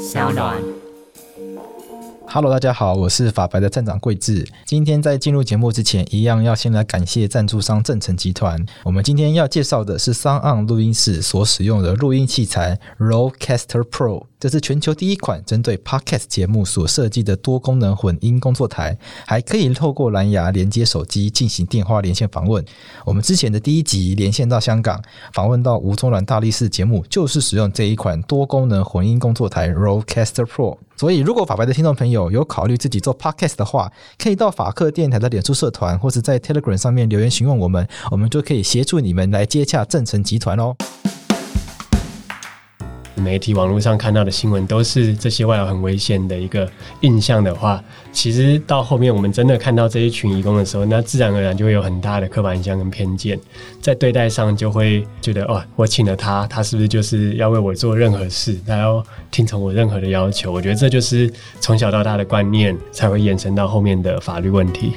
小暖。Hello，大家好，我是法白的站长桂智。今天在进入节目之前，一样要先来感谢赞助商正成集团。我们今天要介绍的是 SoundOn 录音室所使用的录音器材 r o l e c a s t e r Pro。这是全球第一款针对 Podcast 节目所设计的多功能混音工作台，还可以透过蓝牙连接手机进行电话连线访问。我们之前的第一集连线到香港，访问到吴宗软大力士节目，就是使用这一款多功能混音工作台 rolecaster Pro。所以，如果法白的听众朋友有考虑自己做 Podcast 的话，可以到法克电台的脸书社团，或是在 Telegram 上面留言询问我们，我们就可以协助你们来接洽正成集团哦。媒体网络上看到的新闻都是这些外劳很危险的一个印象的话，其实到后面我们真的看到这一群移工的时候，那自然而然就会有很大的刻板印象跟偏见，在对待上就会觉得哦，我请了他，他是不是就是要为我做任何事，他要听从我任何的要求？我觉得这就是从小到大的观念，才会延伸到后面的法律问题。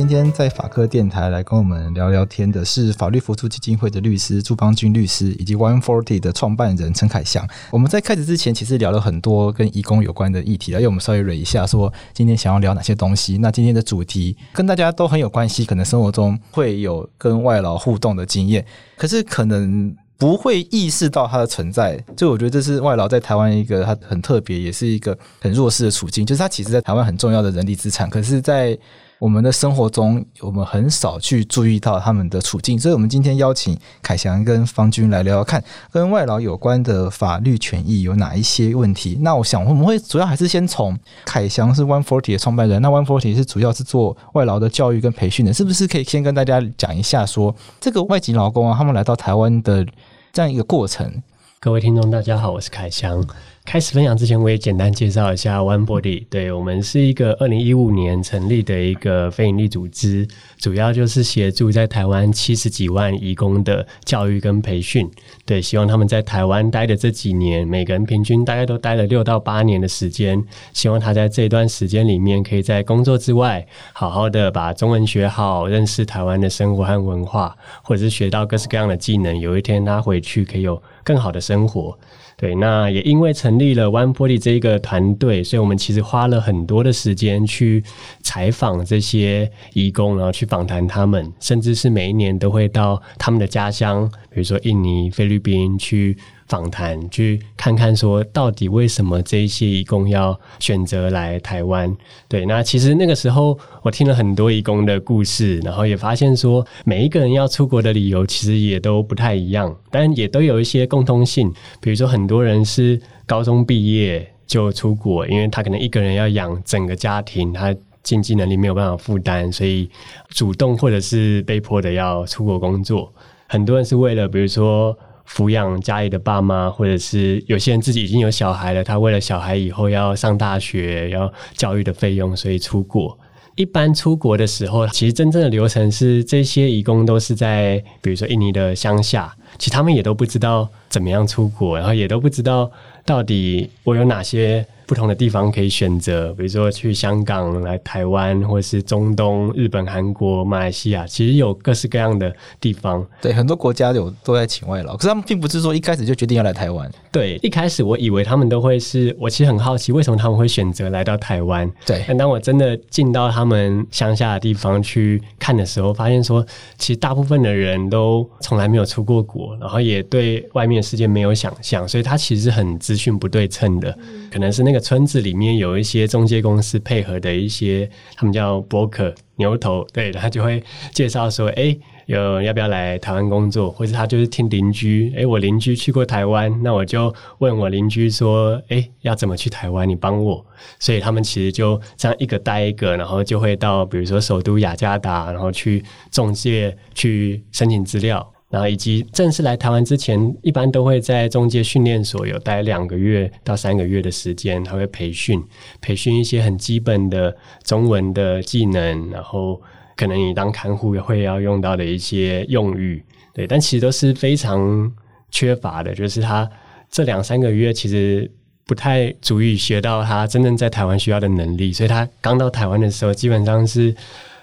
今天在法科电台来跟我们聊聊天的是法律扶助基金会的律师朱邦军律师，以及 One Forty 的创办人陈凯翔。我们在开始之前，其实聊了很多跟移工有关的议题，因为我们稍微捋一下，说今天想要聊哪些东西。那今天的主题跟大家都很有关系，可能生活中会有跟外劳互动的经验，可是可能不会意识到它的存在。就我觉得这是外劳在台湾一个它很特别，也是一个很弱势的处境，就是它其实在台湾很重要的人力资产，可是，在我们的生活中，我们很少去注意到他们的处境，所以，我们今天邀请凯翔跟方军来聊聊看，跟外劳有关的法律权益有哪一些问题。那我想，我们会主要还是先从凯翔是 One Forty 的创办人，那 One Forty 是主要是做外劳的教育跟培训的，是不是可以先跟大家讲一下，说这个外籍劳工啊，他们来到台湾的这样一个过程？各位听众，大家好，我是凯翔。开始分享之前，我也简单介绍一下 One Body。对，我们是一个二零一五年成立的一个非营利组织，主要就是协助在台湾七十几万移工的教育跟培训。对，希望他们在台湾待的这几年，每个人平均大概都待了六到八年的时间。希望他在这段时间里面，可以在工作之外，好好的把中文学好，认识台湾的生活和文化，或者是学到各式各样的技能。有一天他回去可以有更好的生活。对，那也因为成立了 One Body 这一个团队，所以我们其实花了很多的时间去采访这些义工，然后去访谈他们，甚至是每一年都会到他们的家乡，比如说印尼、菲律宾去。访谈去看看，说到底为什么这一些义工要选择来台湾？对，那其实那个时候我听了很多义工的故事，然后也发现说，每一个人要出国的理由其实也都不太一样，但也都有一些共通性。比如说，很多人是高中毕业就出国，因为他可能一个人要养整个家庭，他经济能力没有办法负担，所以主动或者是被迫的要出国工作。很多人是为了，比如说。抚养家里的爸妈，或者是有些人自己已经有小孩了，他为了小孩以后要上大学，要教育的费用，所以出国。一般出国的时候，其实真正的流程是，这些义工都是在，比如说印尼的乡下，其实他们也都不知道怎么样出国，然后也都不知道到底我有哪些。不同的地方可以选择，比如说去香港、来台湾，或者是中东、日本、韩国、马来西亚，其实有各式各样的地方。对，很多国家有都在请外劳，可是他们并不是说一开始就决定要来台湾。对，一开始我以为他们都会是，我其实很好奇为什么他们会选择来到台湾。对，但当我真的进到他们乡下的地方去看的时候，发现说，其实大部分的人都从来没有出过国，然后也对外面的世界没有想象，所以他其实很资讯不对称的，嗯、可能是那个。村子里面有一些中介公司配合的一些，他们叫 broker 牛头，对，他就会介绍说，哎，有要不要来台湾工作？或者他就是听邻居，哎，我邻居去过台湾，那我就问我邻居说，哎，要怎么去台湾？你帮我。所以他们其实就这样一个带一个，然后就会到比如说首都雅加达，然后去中介去申请资料。然后以及正式来台湾之前，一般都会在中介训练所有待两个月到三个月的时间，他会培训培训一些很基本的中文的技能，然后可能你当看护也会要用到的一些用语，对，但其实都是非常缺乏的，就是他这两三个月其实不太足以学到他真正在台湾需要的能力，所以他刚到台湾的时候，基本上是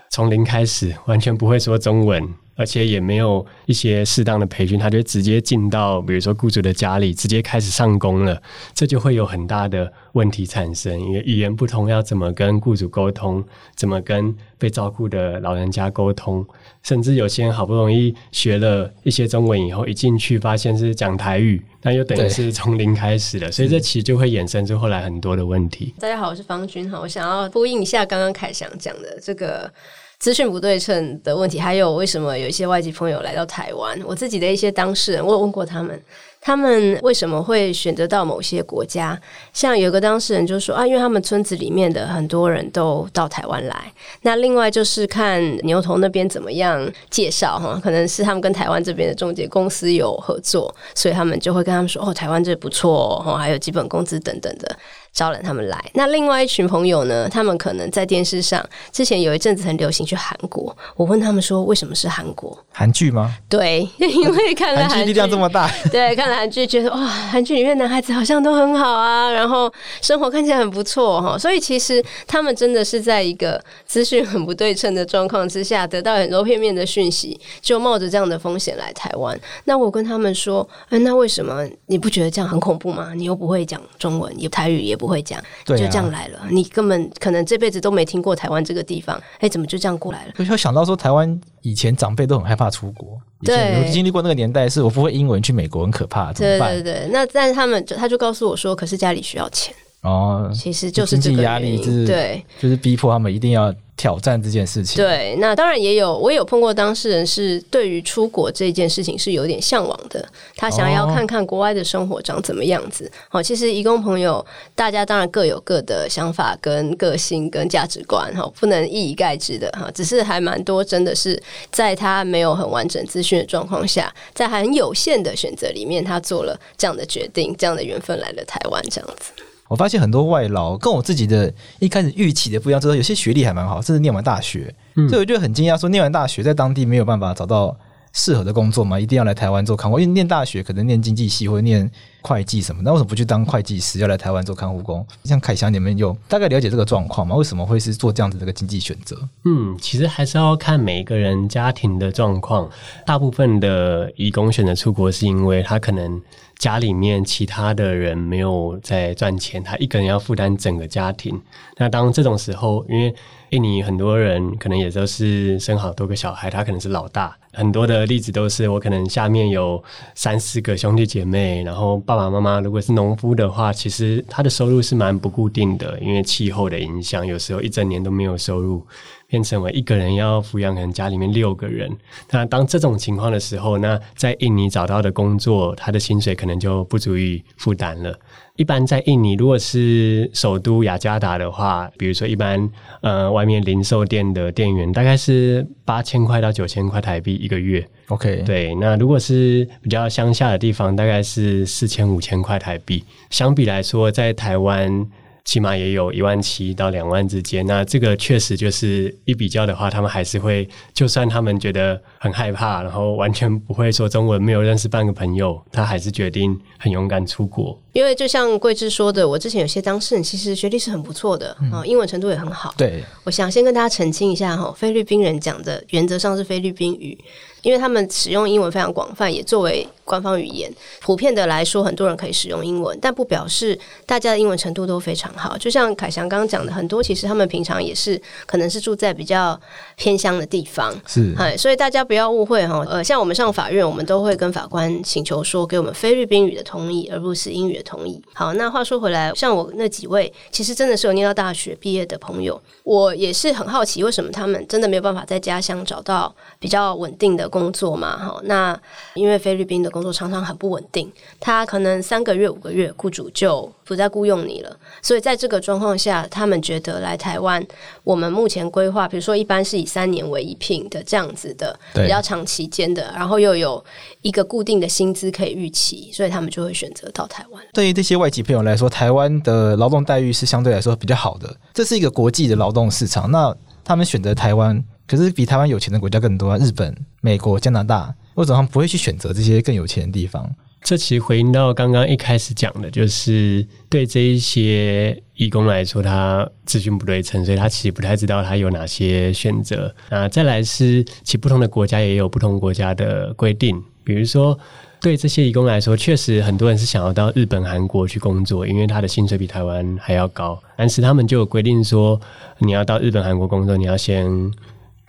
从零开始，完全不会说中文。而且也没有一些适当的培训，他就直接进到比如说雇主的家里，直接开始上工了，这就会有很大的问题产生，因为语言不通，要怎么跟雇主沟通，怎么跟被照顾的老人家沟通，甚至有些人好不容易学了一些中文以后，一进去发现是讲台语，那又等于是从零开始了，所以这其实就会衍生出后来很多的问题。大家好，我是方君哈，我想要呼应一下刚刚凯翔讲的这个。资讯不对称的问题，还有为什么有一些外籍朋友来到台湾？我自己的一些当事人，我有问过他们，他们为什么会选择到某些国家？像有个当事人就说啊，因为他们村子里面的很多人都到台湾来。那另外就是看牛头那边怎么样介绍哈，可能是他们跟台湾这边的中介公司有合作，所以他们就会跟他们说哦，台湾这不错哦，还有基本工资等等的。招揽他们来，那另外一群朋友呢？他们可能在电视上之前有一阵子很流行去韩国。我问他们说，为什么是韩国？韩剧吗？对，因为看了韩剧力量这么大。对，看了韩剧觉得哇，韩剧里面男孩子好像都很好啊，然后生活看起来很不错哈。所以其实他们真的是在一个资讯很不对称的状况之下，得到很多片面的讯息，就冒着这样的风险来台湾。那我跟他们说，哎，那为什么你不觉得这样很恐怖吗？你又不会讲中文，也台语也不。不会讲，就这样来了。啊、你根本可能这辈子都没听过台湾这个地方，哎，怎么就这样过来了？就会想到说，台湾以前长辈都很害怕出国，对，有经历过那个年代，是我不会英文去美国很可怕，怎么办？对对对，那但是他们就他就告诉我说，可是家里需要钱哦，其实就是这个压力，就是对，就是逼迫他们一定要。挑战这件事情，对，那当然也有，我也有碰过当事人是对于出国这件事情是有点向往的，他想要看看国外的生活长怎么样子。好、哦，其实义工朋友大家当然各有各的想法、跟个性、跟价值观，哈，不能一以概之的哈。只是还蛮多，真的是在他没有很完整资讯的状况下，在很有限的选择里面，他做了这样的决定，这样的缘分来了台湾，这样子。我发现很多外劳跟我自己的一开始预期的不一样，就是有些学历还蛮好，甚至念完大学，嗯、所以我就很惊讶，说念完大学在当地没有办法找到适合的工作嘛，一定要来台湾做看护。因为念大学可能念经济系或者念会计什么，那为什么不去当会计师，要来台湾做看护工？像凯翔，你们有大概了解这个状况吗？为什么会是做这样子的一个经济选择？嗯，其实还是要看每一个人家庭的状况。大部分的移工选择出国，是因为他可能。家里面其他的人没有在赚钱，他一个人要负担整个家庭。那当这种时候，因为印尼很多人可能也都是生好多个小孩，他可能是老大。很多的例子都是我可能下面有三四个兄弟姐妹，然后爸爸妈妈如果是农夫的话，其实他的收入是蛮不固定的，因为气候的影响，有时候一整年都没有收入。变成为一个人要抚养可能家里面六个人，那当这种情况的时候，那在印尼找到的工作，他的薪水可能就不足以负担了。一般在印尼，如果是首都雅加达的话，比如说一般呃外面零售店的店员，大概是八千块到九千块台币一个月。OK，对。那如果是比较乡下的地方，大概是四千五千块台币。相比来说，在台湾。起码也有一万七到两万之间，那这个确实就是一比较的话，他们还是会，就算他们觉得很害怕，然后完全不会说中文，没有认识半个朋友，他还是决定很勇敢出国。因为就像桂枝说的，我之前有些当事人其实学历是很不错的啊，嗯、英文程度也很好。对，我想先跟大家澄清一下哈，菲律宾人讲的原则上是菲律宾语。因为他们使用英文非常广泛，也作为官方语言。普遍的来说，很多人可以使用英文，但不表示大家的英文程度都非常好。就像凯翔刚刚讲的，很多其实他们平常也是可能是住在比较偏乡的地方，是，所以大家不要误会哈。呃，像我们上法院，我们都会跟法官请求说，给我们菲律宾语的同意，而不是英语的同意。好，那话说回来，像我那几位，其实真的是有念到大学毕业的朋友，我也是很好奇，为什么他们真的没有办法在家乡找到比较稳定的工作嘛，哈，那因为菲律宾的工作常常很不稳定，他可能三个月、五个月，雇主就不再雇佣你了。所以在这个状况下，他们觉得来台湾，我们目前规划，比如说一般是以三年为一聘的这样子的比较长期间的，然后又有一个固定的薪资可以预期，所以他们就会选择到台湾。对于这些外籍朋友来说，台湾的劳动待遇是相对来说比较好的，这是一个国际的劳动市场。那他们选择台湾。可是比台湾有钱的国家更多啊，日本、美国、加拿大，为什么他们不会去选择这些更有钱的地方？这其实回应到刚刚一开始讲的，就是对这一些义工来说，他资讯不对称，所以他其实不太知道他有哪些选择。那再来是，其不同的国家也有不同国家的规定，比如说对这些义工来说，确实很多人是想要到日本、韩国去工作，因为他的薪水比台湾还要高，但是他们就有规定说，你要到日本、韩国工作，你要先。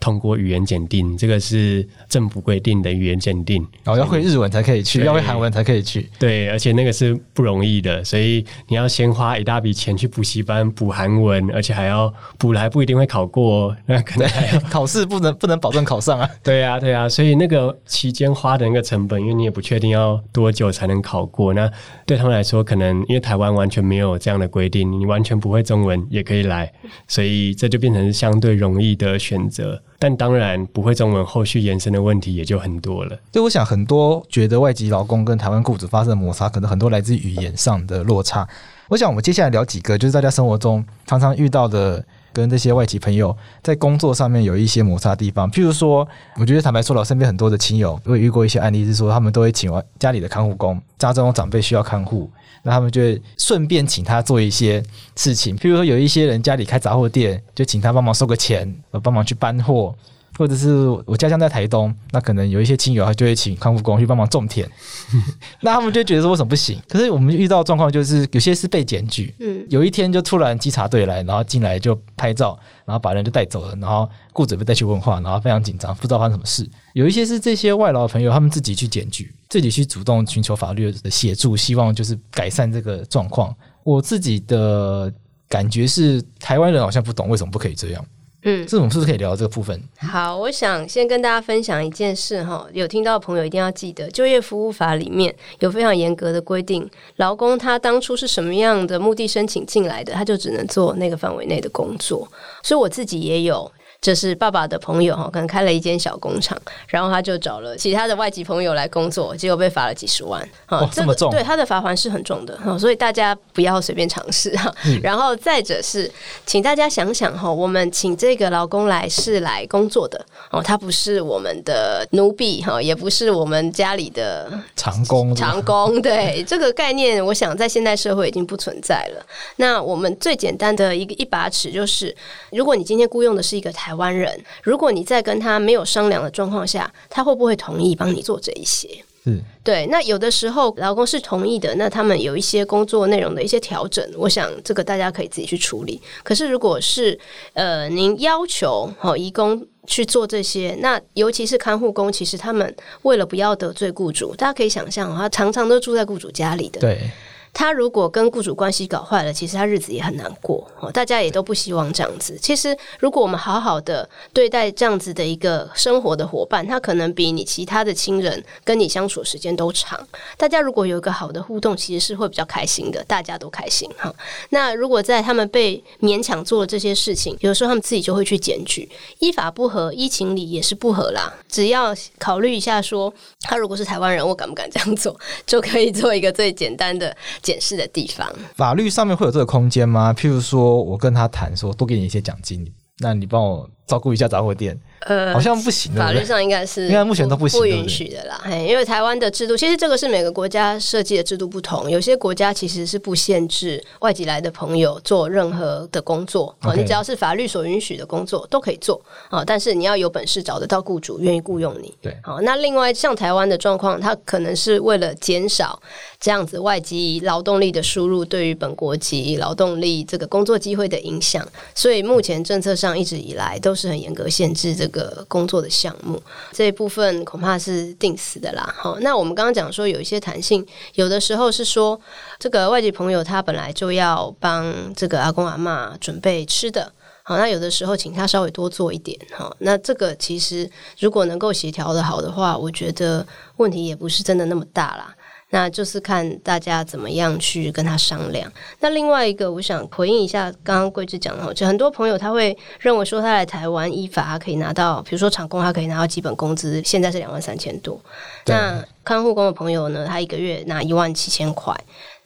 通过语言检定，这个是政府规定的语言检定，然后、哦、要会日文才可以去，要会韩文才可以去。对，而且那个是不容易的，所以你要先花一大笔钱去补习班补韩文，而且还要补来不一定会考过，那可能还要 考试不能不能保证考上啊。对啊，对啊，所以那个期间花的那个成本，因为你也不确定要多久才能考过，那对他们来说，可能因为台湾完全没有这样的规定，你完全不会中文也可以来，所以这就变成是相对容易的选择。但当然不会中文，后续延伸的问题也就很多了。所以我想，很多觉得外籍劳工跟台湾雇主发生摩擦，可能很多来自语言上的落差。我想，我们接下来聊几个，就是大家生活中常常遇到的，跟这些外籍朋友在工作上面有一些摩擦地方。譬如说，我觉得坦白说了，身边很多的亲友，会遇过一些案例，是说他们都会请家里的看护工，家中长辈需要看护。那他们就会顺便请他做一些事情，譬如说有一些人家里开杂货店，就请他帮忙收个钱，帮忙去搬货，或者是我家乡在台东，那可能有一些亲友他就会请康复工去帮忙种田，那他们就觉得说为什么不行？可是我们遇到状况就是有些是被检举，嗯，有一天就突然稽查队来，然后进来就拍照，然后把人就带走了，然后雇主被带去问话，然后非常紧张，不知道发生什么事。有一些是这些外劳的朋友，他们自己去检举。自己去主动寻求法律的协助，希望就是改善这个状况。我自己的感觉是，台湾人好像不懂为什么不可以这样。嗯，这种是不是可以聊到这个部分？好，我想先跟大家分享一件事哈，有听到的朋友一定要记得，就业服务法里面有非常严格的规定，劳工他当初是什么样的目的申请进来的，他就只能做那个范围内的工作。所以我自己也有。就是爸爸的朋友哈，可能开了一间小工厂，然后他就找了其他的外籍朋友来工作，结果被罚了几十万。哦，这么重？对，他的罚款是很重的，所以大家不要随便尝试哈。嗯、然后再者是，请大家想想哈，我们请这个劳工来是来工作的哦，他不是我们的奴婢哈，也不是我们家里的长工。长工，对这个概念，我想在现代社会已经不存在了。那我们最简单的一个一把尺就是，如果你今天雇佣的是一个台。台湾人，如果你在跟他没有商量的状况下，他会不会同意帮你做这一些？嗯，对。那有的时候劳工是同意的，那他们有一些工作内容的一些调整，我想这个大家可以自己去处理。可是如果是呃，您要求好移工去做这些，那尤其是看护工，其实他们为了不要得罪雇主，大家可以想象，他常常都住在雇主家里的，对。他如果跟雇主关系搞坏了，其实他日子也很难过。大家也都不希望这样子。其实，如果我们好好的对待这样子的一个生活的伙伴，他可能比你其他的亲人跟你相处时间都长。大家如果有一个好的互动，其实是会比较开心的，大家都开心哈。那如果在他们被勉强做了这些事情，有时候他们自己就会去检举，依法不合，依情理也是不合啦。只要考虑一下说，说他如果是台湾人，我敢不敢这样做，就可以做一个最简单的。检视的地方，法律上面会有这个空间吗？譬如说，我跟他谈说，多给你一些奖金，那你帮我照顾一下杂货店。呃，好像不行，法律上应该是，应该目前都不行，不允许的啦。嘿，因为台湾的制度，其实这个是每个国家设计的制度不同。有些国家其实是不限制外籍来的朋友做任何的工作，哦，你只要是法律所允许的工作都可以做啊。但是你要有本事找得到雇主愿意雇佣你。对，好，那另外像台湾的状况，它可能是为了减少这样子外籍劳动力的输入对于本国籍劳动力这个工作机会的影响，所以目前政策上一直以来都是很严格限制这个。个工作的项目这一部分恐怕是定死的啦。好，那我们刚刚讲说有一些弹性，有的时候是说这个外籍朋友他本来就要帮这个阿公阿嬷准备吃的，好，那有的时候请他稍微多做一点，好，那这个其实如果能够协调的好的话，我觉得问题也不是真的那么大啦。那就是看大家怎么样去跟他商量。那另外一个，我想回应一下刚刚桂枝讲的，就很多朋友他会认为说，他来台湾依法他可以拿到，比如说厂工他可以拿到基本工资，现在是两万三千多。那看护工的朋友呢，他一个月拿一万七千块。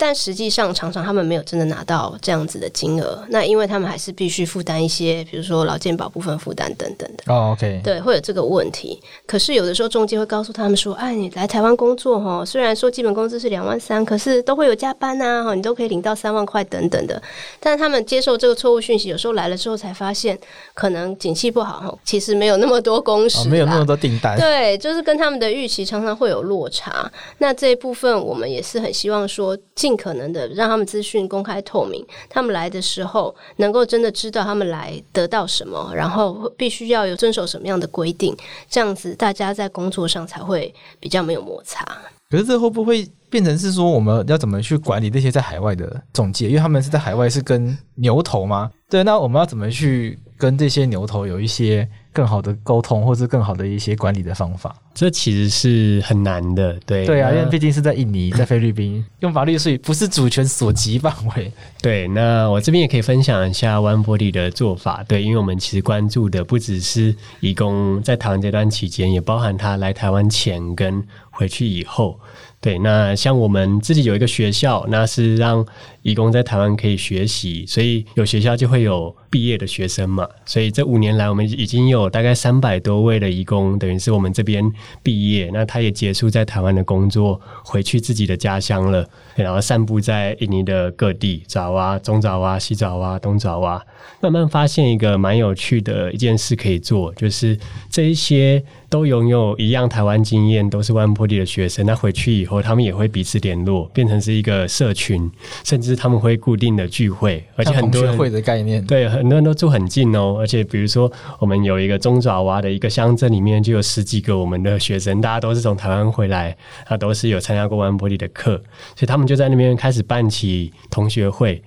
但实际上，常常他们没有真的拿到这样子的金额。那因为他们还是必须负担一些，比如说劳健保部分负担等等的。哦，OK，对，会有这个问题。可是有的时候中介会告诉他们说：“哎，你来台湾工作哈，虽然说基本工资是两万三，可是都会有加班呐，哈，你都可以领到三万块等等的。”但他们接受这个错误讯息，有时候来了之后才发现，可能景气不好哈，其实没有那么多工时，哦，没有那么多订单。对，就是跟他们的预期常常会有落差。那这一部分我们也是很希望说，尽尽可能的让他们资讯公开透明，他们来的时候能够真的知道他们来得到什么，然后必须要有遵守什么样的规定，这样子大家在工作上才会比较没有摩擦。可是这会不会变成是说，我们要怎么去管理那些在海外的中介？因为他们是在海外是跟牛头吗？对，那我们要怎么去跟这些牛头有一些更好的沟通，或是更好的一些管理的方法？这其实是很难的，对对啊，因为毕竟是在印尼，在菲律宾，用法律所以不是主权所及范围。对，那我这边也可以分享一下 One-Forty 的做法。对，因为我们其实关注的不只是义工在台湾这段期间，也包含他来台湾前跟回去以后。对，那像我们自己有一个学校，那是让移工在台湾可以学习，所以有学校就会有毕业的学生嘛。所以这五年来，我们已经有大概三百多位的移工，等于是我们这边毕业，那他也结束在台湾的工作，回去自己的家乡了，然后散布在印尼的各地，爪哇、中爪哇、西爪哇、东爪哇，慢慢发现一个蛮有趣的一件事可以做，就是这一些。都拥有一样台湾经验，都是万坡地的学生。那回去以后，他们也会彼此联络，变成是一个社群，甚至他们会固定的聚会，而且很多人会的概念，对，很多人都住很近哦。而且比如说，我们有一个中爪哇的一个乡镇里面，就有十几个我们的学生，大家都是从台湾回来，他，都是有参加过 One-Forty 的课，所以他们就在那边开始办起同学会。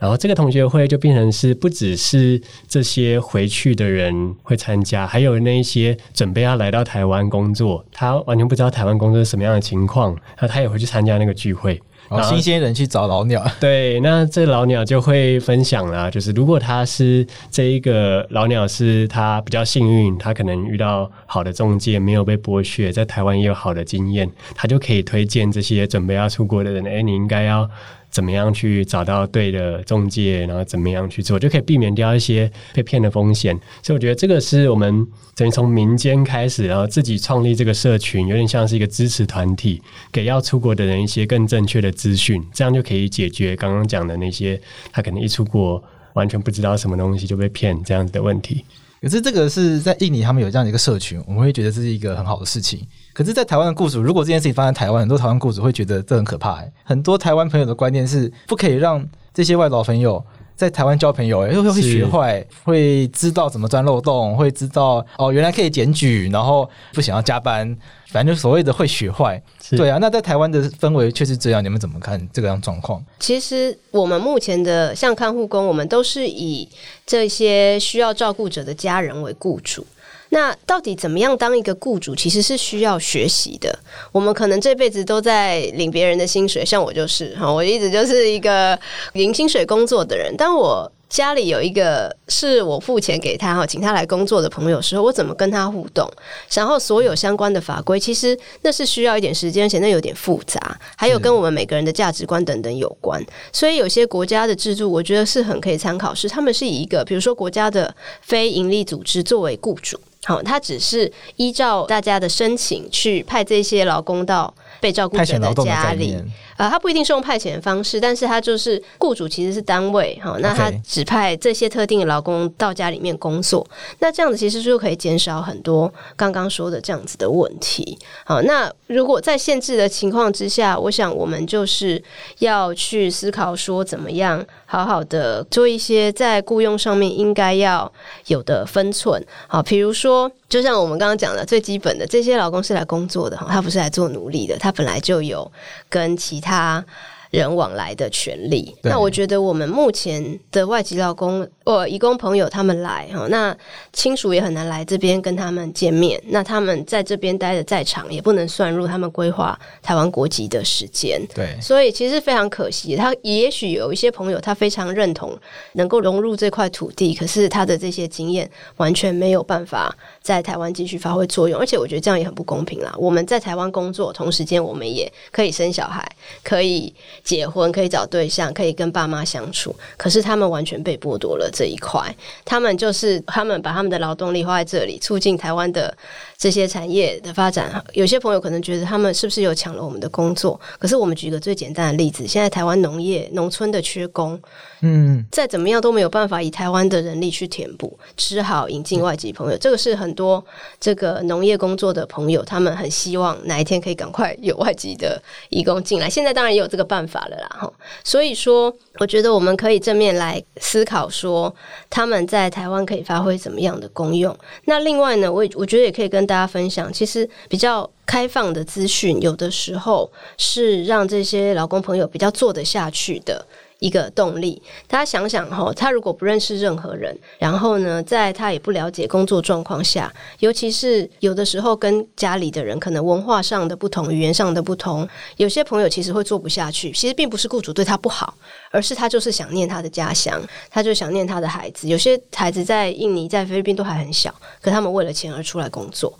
然后这个同学会就变成是不只是这些回去的人会参加，还有那一些准备要来到台湾工作，他完全不知道台湾工作是什么样的情况，那他也会去参加那个聚会。然后新鲜人去找老鸟，对，那这老鸟就会分享啦，就是如果他是这一个老鸟是他比较幸运，他可能遇到好的中介，没有被剥削，在台湾也有好的经验，他就可以推荐这些准备要出国的人，哎，你应该要。怎么样去找到对的中介，然后怎么样去做，就可以避免掉一些被骗的风险。所以我觉得这个是我们等于从民间开始，然后自己创立这个社群，有点像是一个支持团体，给要出国的人一些更正确的资讯，这样就可以解决刚刚讲的那些他可能一出国完全不知道什么东西就被骗这样子的问题。可是这个是在印尼，他们有这样的一个社群，我们会觉得这是一个很好的事情。可是，在台湾的雇主，如果这件事情发生在台湾，很多台湾雇主会觉得这很可怕。很多台湾朋友的观念是，不可以让这些外劳朋友在台湾交朋友，会会学坏，会知道怎么钻漏洞，会知道哦，原来可以检举，然后不想要加班，反正就所谓的会学坏。对啊，那在台湾的氛围却是这样，你们怎么看这个样状况？其实我们目前的像看护工，我们都是以这些需要照顾者的家人为雇主。那到底怎么样当一个雇主，其实是需要学习的。我们可能这辈子都在领别人的薪水，像我就是哈，我一直就是一个领薪水工作的人。但我家里有一个是我付钱给他哈，请他来工作的朋友时候，我怎么跟他互动？然后所有相关的法规，其实那是需要一点时间，而且那有点复杂，还有跟我们每个人的价值观等等有关。所以有些国家的制度，我觉得是很可以参考，是他们是以一个比如说国家的非营利组织作为雇主。好，他只是依照大家的申请去派这些劳工到被照顾者的家里。呃，他不一定是用派遣的方式，但是他就是雇主其实是单位，哈，那他指派这些特定的劳工到家里面工作，那这样子其实就可以减少很多刚刚说的这样子的问题。好，那如果在限制的情况之下，我想我们就是要去思考说，怎么样好好的做一些在雇佣上面应该要有的分寸。好，比如说。就像我们刚刚讲的，最基本的这些劳工是来工作的哈，他不是来做奴隶的，他本来就有跟其他他人往来的权利。那我觉得我们目前的外籍劳工，呃，移工朋友他们来哈，那亲属也很难来这边跟他们见面。那他们在这边待的再长，也不能算入他们规划台湾国籍的时间。对，所以其实非常可惜。他也许有一些朋友，他非常认同能够融入这块土地，可是他的这些经验完全没有办法在台湾继续发挥作用。而且我觉得这样也很不公平啦。我们在台湾工作，同时间我们也可以生小孩，可以结婚，可以找对象，可以跟爸妈相处。可是他们完全被剥夺了这一块。他们就是他们把他们的劳动力花在这里，促进台湾的这些产业的发展。有些朋友可能觉得他们是不是有抢了我们的工作？可是我们举个最简单的例子，现在台湾农业农村的缺工，嗯，再怎么样都没有办法以台湾的人力去填补，只好引进外籍朋友。这个是很多这个农业工作的朋友，他们很希望哪一天可以赶快有外籍的移工进来。现在当然也有这个办法了啦，哈。所以说，我觉得我们可以正面来思考说，他们在台湾可以发挥怎么样的功用。那另外呢，我我觉得也可以跟大家分享，其实比较开放的资讯，有的时候是让这些老公朋友比较做得下去的。一个动力，大家想想哈，他如果不认识任何人，然后呢，在他也不了解工作状况下，尤其是有的时候跟家里的人可能文化上的不同、语言上的不同，有些朋友其实会做不下去。其实并不是雇主对他不好，而是他就是想念他的家乡，他就想念他的孩子。有些孩子在印尼、在菲律宾都还很小，可他们为了钱而出来工作。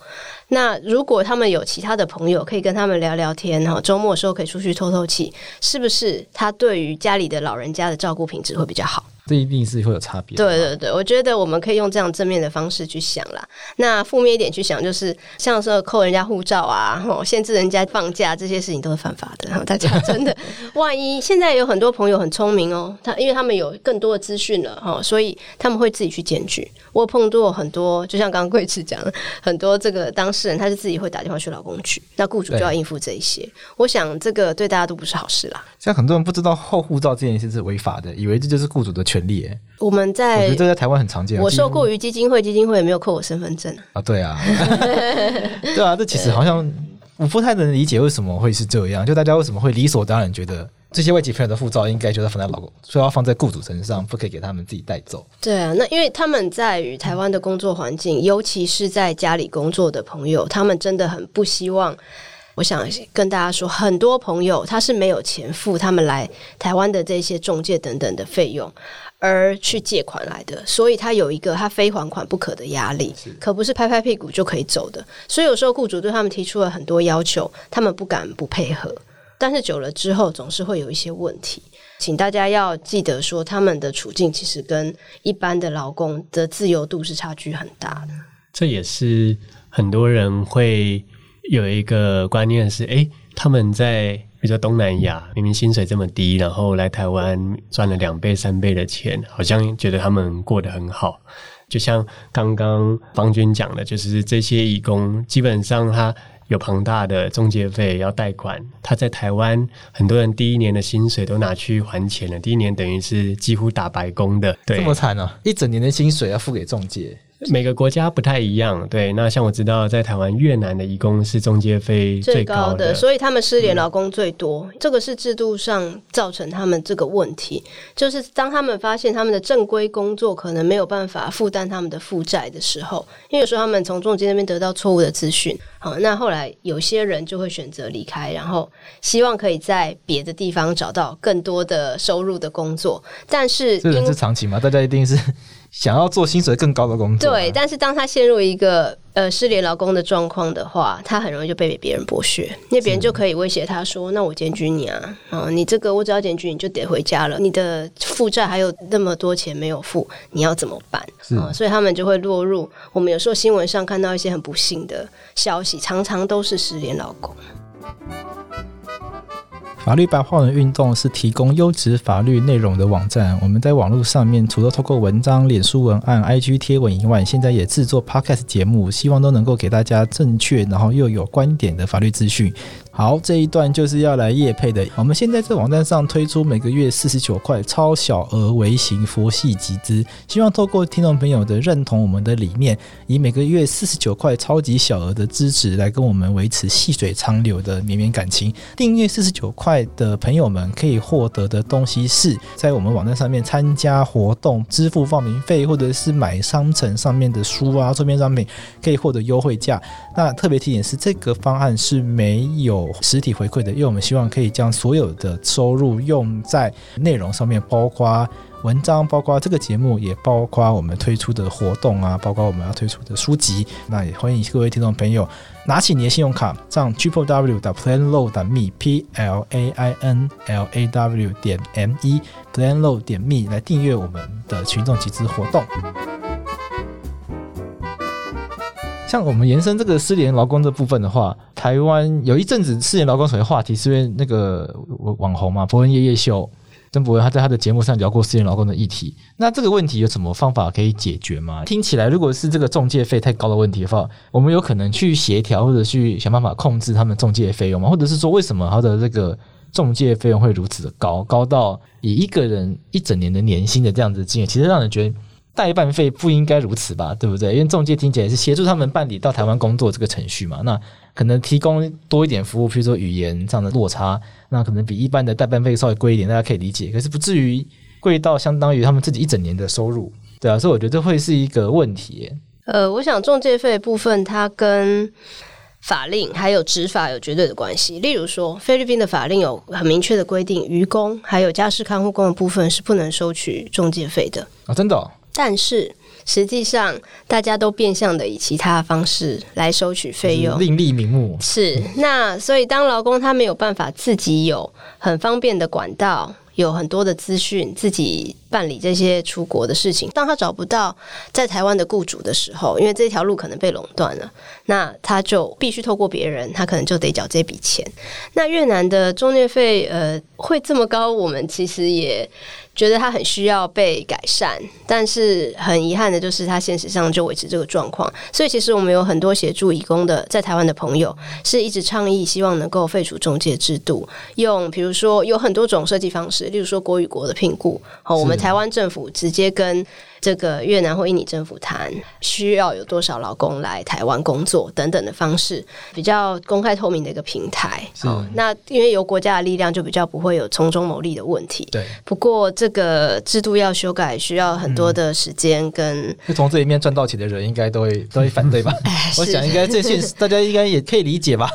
那如果他们有其他的朋友可以跟他们聊聊天哈，周末的时候可以出去透透气，是不是他对于家里的老人家的照顾品质会比较好？这一定是会有差别。对对对，我觉得我们可以用这样正面的方式去想啦。那负面一点去想，就是像说扣人家护照啊，限制人家放假这些事情都是犯法的。大家真的，万一现在有很多朋友很聪明哦，他因为他们有更多的资讯了哈，所以他们会自己去检举。我碰到很多，就像刚刚贵池讲，很多这个当事人他是自己会打电话去劳工局，那雇主就要应付这一些。我想这个对大家都不是好事啦。像很多人不知道后护照这件事是违法的，以为这就是雇主的权我们在，我觉得这在台湾很常见。我受雇于基金会，基金会也没有扣我身份证啊。对啊，对啊，这其实好像我不太能理解为什么会是这样。就大家为什么会理所当然觉得这些外籍朋友的护照应该就是放在老公，说要放在雇主身上，不可以给他们自己带走？对啊，那因为他们在于台湾的工作环境，尤其是在家里工作的朋友，他们真的很不希望。我想跟大家说，很多朋友他是没有钱付他们来台湾的这些中介等等的费用，而去借款来的，所以他有一个他非还款不可的压力，可不是拍拍屁股就可以走的。所以有时候雇主对他们提出了很多要求，他们不敢不配合，但是久了之后总是会有一些问题。请大家要记得说，他们的处境其实跟一般的劳工的自由度是差距很大的。这也是很多人会。有一个观念是，诶，他们在比如说东南亚，明明薪水这么低，然后来台湾赚了两倍、三倍的钱，好像觉得他们过得很好。就像刚刚方军讲的，就是这些义工基本上他有庞大的中介费要贷款，他在台湾很多人第一年的薪水都拿去还钱了，第一年等于是几乎打白工的，对，这么惨啊！一整年的薪水要付给中介。每个国家不太一样，对。那像我知道，在台湾越南的义工是中介费最高的，最高的，所以他们失联劳工最多。嗯。这个是制度上造成他们这个问题，就是当他们发现他们的正规工作可能没有办法负担他们的负债的时候，因为有时候他们从中介那边得到错误的资讯，好，那后来有些人就会选择离开，然后希望可以在别的地方找到更多的收入的工作，但是这是长期嘛，大家一定是。想要做薪水更高的工作，对，但是当他陷入一个呃失联劳工的状况的话，他很容易就被别人剥削，因为别人就可以威胁他说：“那我检举你啊，啊，你这个我只要检举你就得回家了，你的负债还有那么多钱没有付，你要怎么办？”啊，所以他们就会落入我们有时候新闻上看到一些很不幸的消息，常常都是失联劳工。法律白话文运动是提供优质法律内容的网站。我们在网络上面，除了透过文章、脸书文案、IG 贴文以外，现在也制作 Podcast 节目，希望都能够给大家正确，然后又有观点的法律资讯。好，这一段就是要来业配的。我们现在在网站上推出每个月四十九块超小额微型佛系集资，希望透过听众朋友的认同我们的理念，以每个月四十九块超级小额的支持来跟我们维持细水长流的绵绵感情。订阅四十九块的朋友们可以获得的东西是在我们网站上面参加活动、支付报名费，或者是买商城上面的书啊、周边商品，可以获得优惠价。那特别提点是，这个方案是没有。实体回馈的，因为我们希望可以将所有的收入用在内容上面，包括文章，包括这个节目，也包括我们推出的活动啊，包括我们要推出的书籍。那也欢迎各位听众朋友拿起你的信用卡，上 triple w 的 planlaw 点 me p l a i n l a w 点 m e planlaw 点 me 来订阅我们的群众集资活动。像我们延伸这个失联劳工这部分的话，台湾有一阵子失联劳工所谓话题，是因为那个网红嘛，博恩夜夜秀，曾博恩他在他的节目上聊过失联劳工的议题。那这个问题有什么方法可以解决吗？听起来，如果是这个中介费太高的问题的话，我们有可能去协调或者去想办法控制他们中介费用吗？或者是说，为什么他的这个中介费用会如此的高，高到以一个人一整年的年薪的这样子经验，其实让人觉得。代办费不应该如此吧，对不对？因为中介听起来是协助他们办理到台湾工作这个程序嘛，那可能提供多一点服务，譬如说语言上的落差，那可能比一般的代办费稍微贵一点，大家可以理解。可是不至于贵到相当于他们自己一整年的收入，对啊，所以我觉得这会是一个问题。呃，我想中介费部分它跟法令还有执法有绝对的关系。例如说，菲律宾的法令有很明确的规定，渔工还有家事看护工的部分是不能收取中介费的啊，真的哦？但是实际上，大家都变相的以其他方式来收取费用，另立名目。是，那所以当劳工他没有办法自己有很方便的管道。有很多的资讯，自己办理这些出国的事情。当他找不到在台湾的雇主的时候，因为这条路可能被垄断了，那他就必须透过别人，他可能就得缴这笔钱。那越南的中介费，呃，会这么高？我们其实也觉得他很需要被改善，但是很遗憾的就是他现实上就维持这个状况。所以其实我们有很多协助义工的在台湾的朋友，是一直倡议希望能够废除中介制度，用比如说有很多种设计方式。例如说国与国的聘雇，好，我们台湾政府直接跟这个越南或印尼政府谈，需要有多少劳工来台湾工作等等的方式，比较公开透明的一个平台。好，那因为有国家的力量，就比较不会有从中牟利的问题。对。不过这个制度要修改，需要很多的时间跟。就从这里面赚到钱的人，应该都会都会反对吧？我想应该这些大家应该也可以理解吧？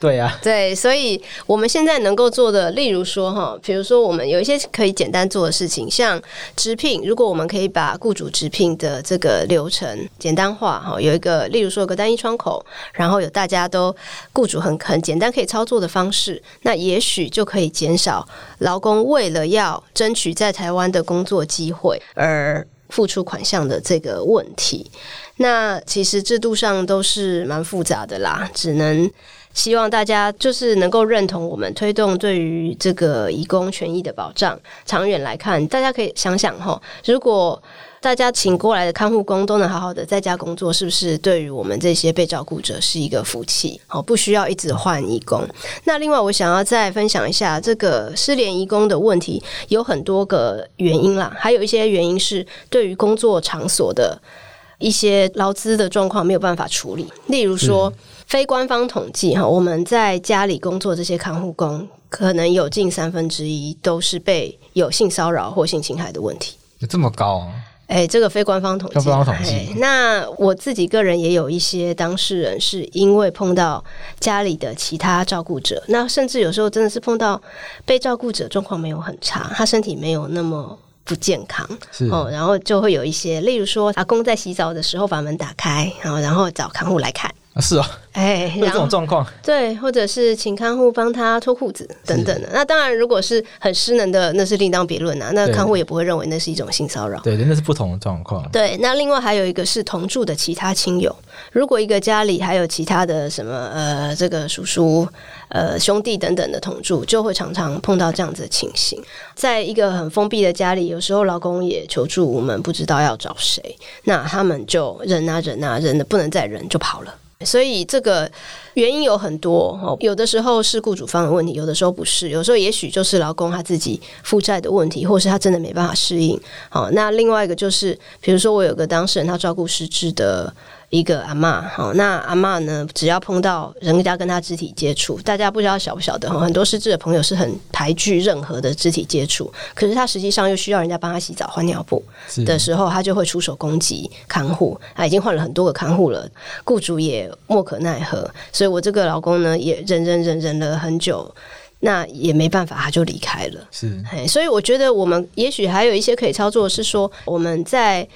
对呀、啊。对，所以我们现在能够做的，例如说哈，比如说我们有一些可以简单做的事情，像直聘，如果我们可以把雇主直聘的这个流程简单化哈，有一个例如说有个单一窗口，然后有大家都雇主很很简单可以操作的方式，那也许就可以减少劳工为了要争取在台湾的工作机会而付出款项的这个问题。那其实制度上都是蛮复杂的啦，只能希望大家就是能够认同我们推动对于这个移工权益的保障。长远来看，大家可以想想哈，如果大家请过来的看护工都能好好的在家工作，是不是对于我们这些被照顾者是一个福气？好，不需要一直换义工。那另外，我想要再分享一下这个失联义工的问题，有很多个原因啦，还有一些原因是对于工作场所的一些劳资的状况没有办法处理。例如说，非官方统计哈，我们在家里工作这些看护工，可能有近三分之一都是被有性骚扰或性侵害的问题。有这么高啊？哎，这个非官方统计，非官方统计。那我自己个人也有一些当事人，是因为碰到家里的其他照顾者，那甚至有时候真的是碰到被照顾者状况没有很差，他身体没有那么不健康，哦，然后就会有一些，例如说阿公在洗澡的时候把门打开，然后然后找看护来看。是啊，哎，有这种状况，对，或者是请看护帮他脱裤子等等的。那当然，如果是很失能的，那是另当别论啊。那看护也不会认为那是一种性骚扰。对，那是不同的状况。对，那另外还有一个是同住的其他亲友，如果一个家里还有其他的什么呃，这个叔叔、呃兄弟等等的同住，就会常常碰到这样子的情形。在一个很封闭的家里，有时候老公也求助，我们不知道要找谁，那他们就忍啊忍啊忍的不能再忍，就跑了。所以这个原因有很多哦，有的时候是雇主方的问题，有的时候不是，有时候也许就是劳工他自己负债的问题，或是他真的没办法适应。好，那另外一个就是，比如说我有个当事人，他照顾失智的。一个阿妈，好，那阿妈呢，只要碰到人家跟他肢体接触，大家不知道晓不晓得哈，很多失智的朋友是很排拒任何的肢体接触，可是他实际上又需要人家帮他洗澡、换尿布的时候，他就会出手攻击看护，他已经换了很多个看护了，雇主也莫可奈何，所以我这个老公呢，也忍忍忍忍了很久，那也没办法，他就离开了。是，所以我觉得我们也许还有一些可以操作，是说我们在。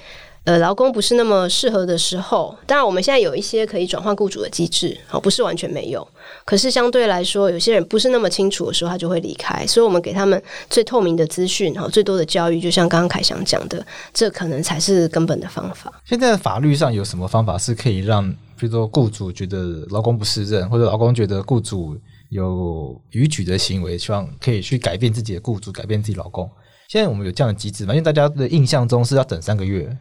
呃，劳工不是那么适合的时候，当然我们现在有一些可以转换雇主的机制，好，不是完全没有。可是相对来说，有些人不是那么清楚的时候，他就会离开。所以我们给他们最透明的资讯，好，最多的教育，就像刚刚凯翔讲的，这可能才是根本的方法。现在法律上有什么方法是可以让，比如说雇主觉得劳工不适任，或者劳工觉得雇主有逾矩的行为，希望可以去改变自己的雇主，改变自己劳工？现在我们有这样的机制吗？因为大家的印象中是要等三个月。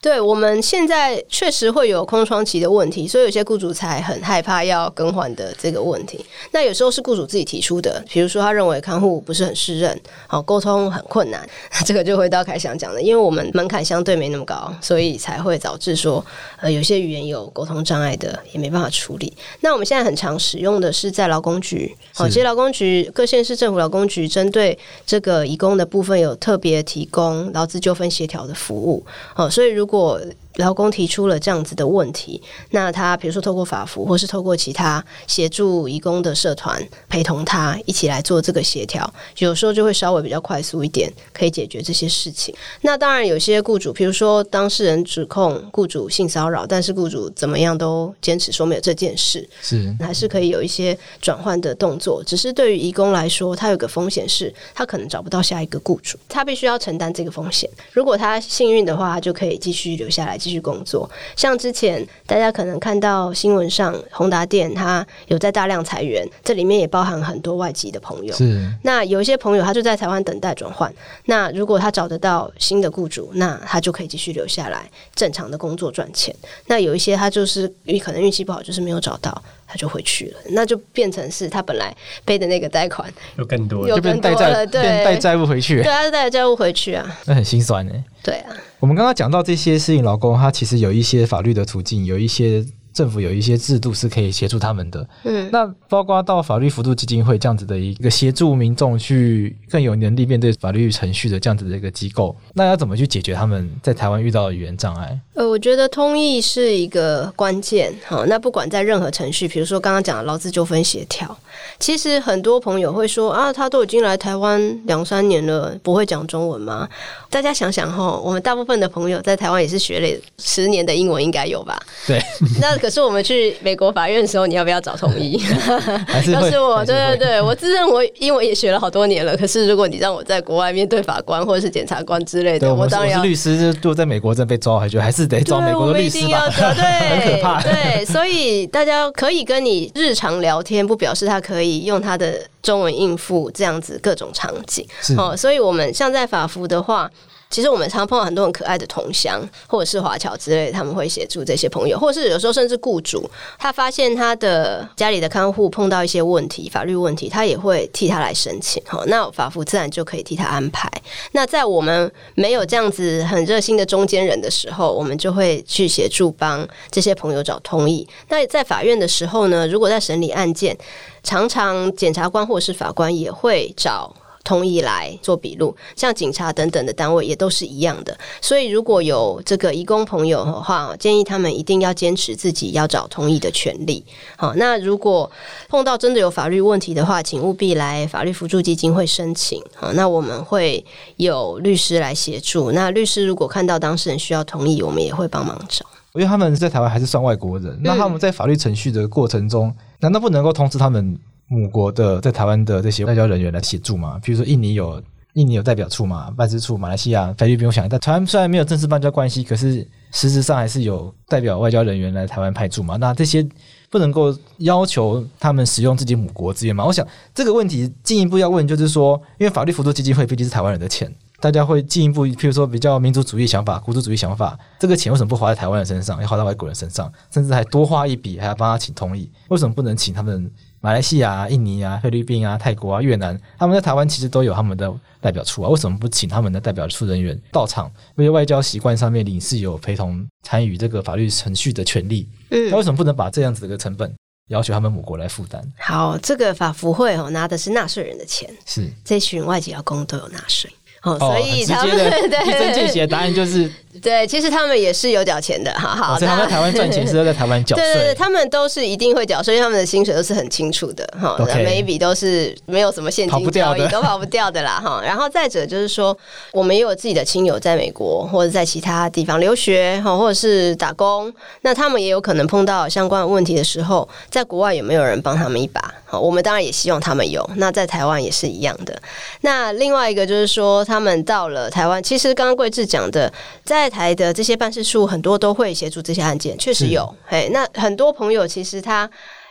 对，我们现在确实会有空窗期的问题，所以有些雇主才很害怕要更换的这个问题。那有时候是雇主自己提出的，比如说他认为看护不是很适任，好，沟通很困难，这个就回到凯翔讲的，因为我们门槛相对没那么高，所以才会导致说，呃，有些语言有沟通障碍的也没办法处理。那我们现在很常使用的是在劳工局，好，其实劳工局各县市政府劳工局针对这个移工的部分有特别提供劳资纠纷协调的服务，好，所以如果如果劳工提出了这样子的问题，那他比如说透过法服，或是透过其他协助义工的社团陪同他一起来做这个协调，有时候就会稍微比较快速一点，可以解决这些事情。那当然有些雇主，比如说当事人指控雇主性骚扰，但是雇主怎么样都坚持说没有这件事，是还是可以有一些转换的动作。只是对于义工来说，他有个风险是，他可能找不到下一个雇主，他必须要承担这个风险。如果他幸运的话，他就可以继续留下来。继续工作，像之前大家可能看到新闻上，宏达电他有在大量裁员，这里面也包含很多外籍的朋友。是，那有一些朋友他就在台湾等待转换，那如果他找得到新的雇主，那他就可以继续留下来，正常的工作赚钱。那有一些他就是可能运气不好，就是没有找到。他就回去了，那就变成是他本来背的那个贷款有更多，有更多了，对，带债务回去，对，他是带着债务回去啊，那很心酸呢。对啊，我们刚刚讲到这些事情，老公，他其实有一些法律的途径，有一些。政府有一些制度是可以协助他们的，嗯，那包括到法律辅助基金会这样子的一个协助民众去更有能力面对法律程序的这样子的一个机构，那要怎么去解决他们在台湾遇到的语言障碍？呃，我觉得通译是一个关键，好，那不管在任何程序，比如说刚刚讲的劳资纠纷协调，其实很多朋友会说啊，他都已经来台湾两三年了，不会讲中文吗？大家想想哈，我们大部分的朋友在台湾也是学了十年的英文，应该有吧？对，那可是我们去美国法院的时候，你要不要找同意？要是我，对对对，我自认我英文也学了好多年了。可是如果你让我在国外面对法官或者是检察官之类的，我，我当然要。律师就就在美国这被抓回去，还是得找美国的律师吧？对，很可怕。对，所以大家可以跟你日常聊天，不表示他可以用他的中文应付这样子各种场景。哦，所以我们像在法服的话。其实我们常碰到很多很可爱的同乡，或者是华侨之类，他们会协助这些朋友，或者是有时候甚至雇主，他发现他的家里的看护碰到一些问题，法律问题，他也会替他来申请。好，那法服自然就可以替他安排。那在我们没有这样子很热心的中间人的时候，我们就会去协助帮这些朋友找通译。那在法院的时候呢，如果在审理案件，常常检察官或是法官也会找。通译来做笔录，像警察等等的单位也都是一样的。所以如果有这个义工朋友的话，建议他们一定要坚持自己要找同意的权利。好，那如果碰到真的有法律问题的话，请务必来法律扶助基金会申请。好，那我们会有律师来协助。那律师如果看到当事人需要同意，我们也会帮忙找。因为他们在台湾还是算外国人，那他们在法律程序的过程中，难道不能够通知他们？母国的在台湾的这些外交人员来协助嘛？比如说印尼有印尼有代表处嘛，办事处，马来西亚菲律宾不用想，但台湾虽然没有正式外交关系，可是实质上还是有代表外交人员来台湾派驻嘛。那这些不能够要求他们使用自己母国资源嘛？我想这个问题进一步要问，就是说，因为法律扶助基金会毕竟是台湾人的钱，大家会进一步，譬如说比较民族主义想法、国族主义想法，这个钱为什么不花在台湾人身上，要花在外国人身上，甚至还多花一笔，还要帮他请同意？为什么不能请他们马来西亚啊、印尼啊、菲律宾啊、泰国啊、越南？他们在台湾其实都有他们的代表处啊，为什么不请他们的代表处人员到场？因为外交习惯上面，领事有陪同参与这个法律程序的权利。嗯，那为什么不能把这样子的一个成本要求他们母国来负担？好，这个法福会哦，拿的是纳税人的钱，是这群外籍劳工都有纳税。哦，所以他们的 一针见血的答案就是，对，其实他们也是有缴钱的，哈哈。所以他们在台湾赚钱是要在台湾缴税，对 对对，他们都是一定会缴税，所以他们的薪水都是很清楚的，哈，每一笔都是没有什么现金交易，都跑不掉的啦，哈。然后再者就是说，我们也有自己的亲友在美国或者在其他地方留学，哈，或者是打工，那他们也有可能碰到相关的问题的时候，在国外有没有人帮他们一把？好，我们当然也希望他们有。那在台湾也是一样的。那另外一个就是说，他们到了台湾，其实刚刚桂志讲的，在台的这些办事处很多都会协助这些案件，确实有。嘿，那很多朋友其实他。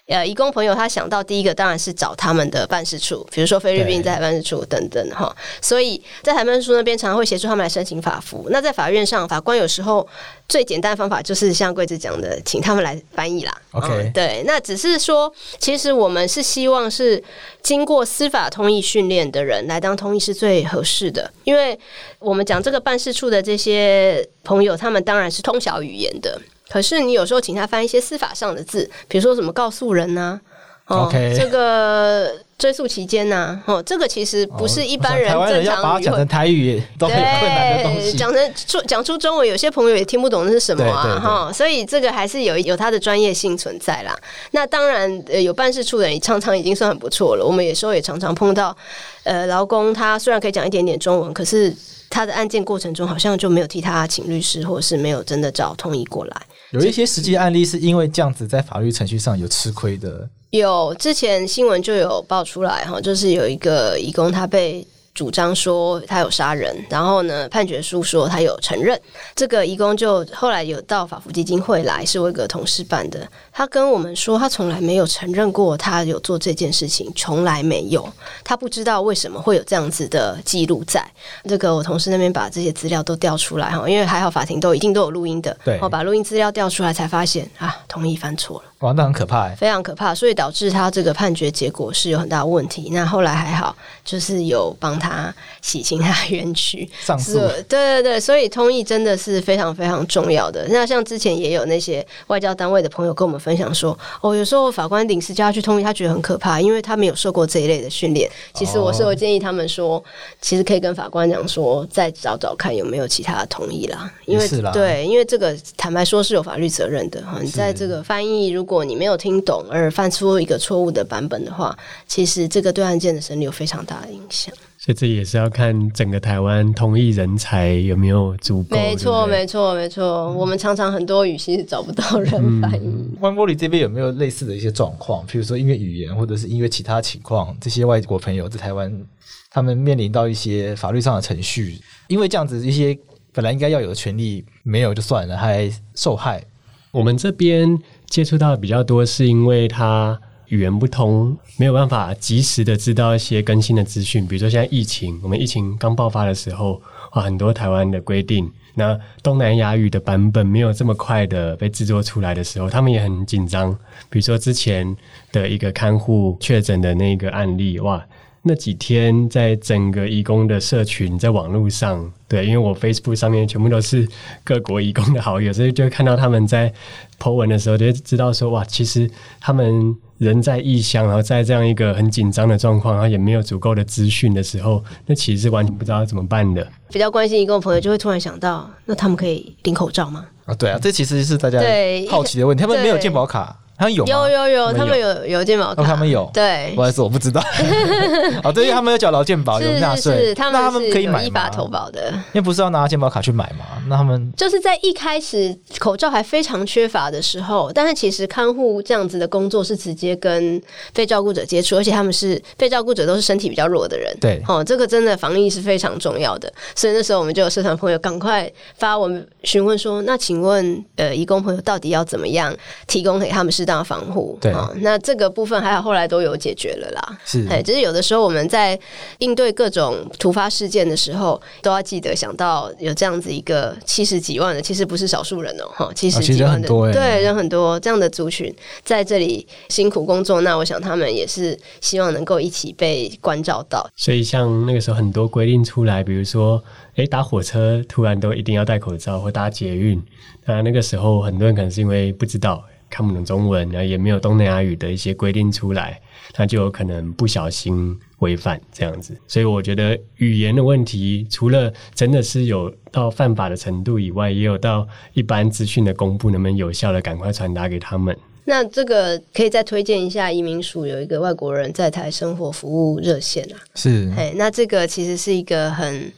呃，移工朋友他想到第一个当然是找他们的办事处，比如说菲律宾在台办事处等等哈，所以在台办事处那边常常会协助他们来申请法服。那在法院上，法官有时候最简单的方法就是像桂子讲的，请他们来翻译啦。OK，嗯，对，那只是说，其实我们是希望是经过司法通译训练的人来当通译是最合适的，因为我们讲这个办事处的这些朋友，他们当然是通晓语言的。可是你有时候请他翻一些司法上的字，比如说什么告诉人呐，哦，Okay. 这个追诉期间呐，哦，这个其实不是一般人正常语。讲成台语都很困难的东西，讲成出讲出中文，有些朋友也听不懂那是什么啊，哈，所以这个还是有有他的专业性存在啦。那当然，呃，有办事处的人常常已经算很不错了。我们有时候也常常碰到，呃，劳工他虽然可以讲一点点中文，可是他的案件过程中好像就没有替他请律师，或者是没有真的找通译过来。有一些实际案例是因为这样子在法律程序上有吃亏的，有之前新闻就有爆出来哈，就是有一个义工他被。主张说他有杀人，然后呢，判决书说他有承认。这个义工就后来有到法服基金会来，是我一个同事办的。他跟我们说，他从来没有承认过他有做这件事情，从来没有。他不知道为什么会有这样子的记录在。这个我同事那边把这些资料都调出来哈，因为还好法庭都一定都有录音的，对，我把录音资料调出来才发现啊，通译犯错了。哇，那很可怕，非常可怕，所以导致他这个判决结果是有很大的问题。那后来还好，就是有帮他洗清他冤屈，上诉。对对对，所以通译真的是非常非常重要的。那像之前也有那些外交单位的朋友跟我们分享说，哦，有时候法官领事叫他去通译，他觉得很可怕，因为他没有受过这一类的训练。其实我是有建议他们说，其实可以跟法官讲说，再找找看有没有其他的同意啦。因为对，因为这个坦白说是有法律责任的哈。你在这个翻译如如果你没有听懂而犯出一个错误的版本的话，其实这个对案件的审理有非常大的影响。所以这也是要看整个台湾同一人才有没有足够。没错，没错，没错。我们常常很多语系是找不到人翻译。湾波里这边有没有类似的一些状况？譬如说，因为语言，或者是因为其他情况，这些外国朋友在台湾，他们面临到一些法律上的程序，因为这样子一些本来应该要有的权利没有就算了，还受害。我们这边接触到的比较多，是因为他语言不通，没有办法及时的知道一些更新的资讯。比如说现在疫情，我们疫情刚爆发的时候，啊，很多台湾的规定，那东南亚语的版本没有这么快的被制作出来的时候，他们也很紧张。比如说之前的一个看护确诊的那个案例，哇。那几天，在整个义工的社群，在网络上，对，因为我 Facebook 上面全部都是各国义工的好友，所以就看到他们在 po 文的时候，就知道说，哇，其实他们人在异乡，然后在这样一个很紧张的状况，然后也没有足够的资讯的时候，那其实是完全不知道怎么办的。比较关心一个朋友，就会突然想到，那他们可以领口罩吗？啊，对啊，这其实是大家好奇的问题，他们没有健保卡。他有有有有，他们有有健保卡，他们有。对，不好意思，我不知道。哦，对，他们有缴劳健保，有纳税，那他们可以买依法投保的。因为不是要拿健保卡去买吗？那他们就是在一开始口罩还非常缺乏的时候，但是其实看护这样子的工作是直接跟被照顾者接触，而且他们是被照顾者都是身体比较弱的人。对，哦，这个真的防疫是非常重要的。所以那时候我们就有社团朋友赶快发文询问说：“那请问，呃，义工朋友到底要怎么样提供给他们是？”当防护。对啊，那这个部分还好，后来都有解决了啦。是，哎，只是有的时候我们在应对各种突发事件的时候，都要记得想到有这样子一个七十几万的，其实不是少数人哦，哈，七十几万的，哦、对，人很多这样的族群在这里辛苦工作，那我想他们也是希望能够一起被关照到。所以像那个时候很多规定出来，比如说，哎，搭火车突然都一定要戴口罩，或搭捷运，那那个时候很多人可能是因为不知道。看不懂中文，然后也没有东南亚语的一些规定出来，那就有可能不小心违反这样子。所以我觉得语言的问题，除了真的是有到犯法的程度以外，也有到一般资讯的公布能不能有效的赶快传达给他们。那这个可以再推荐一下移民署有一个外国人在台生活服务热线啊，是，哎，那这个其实是一个很。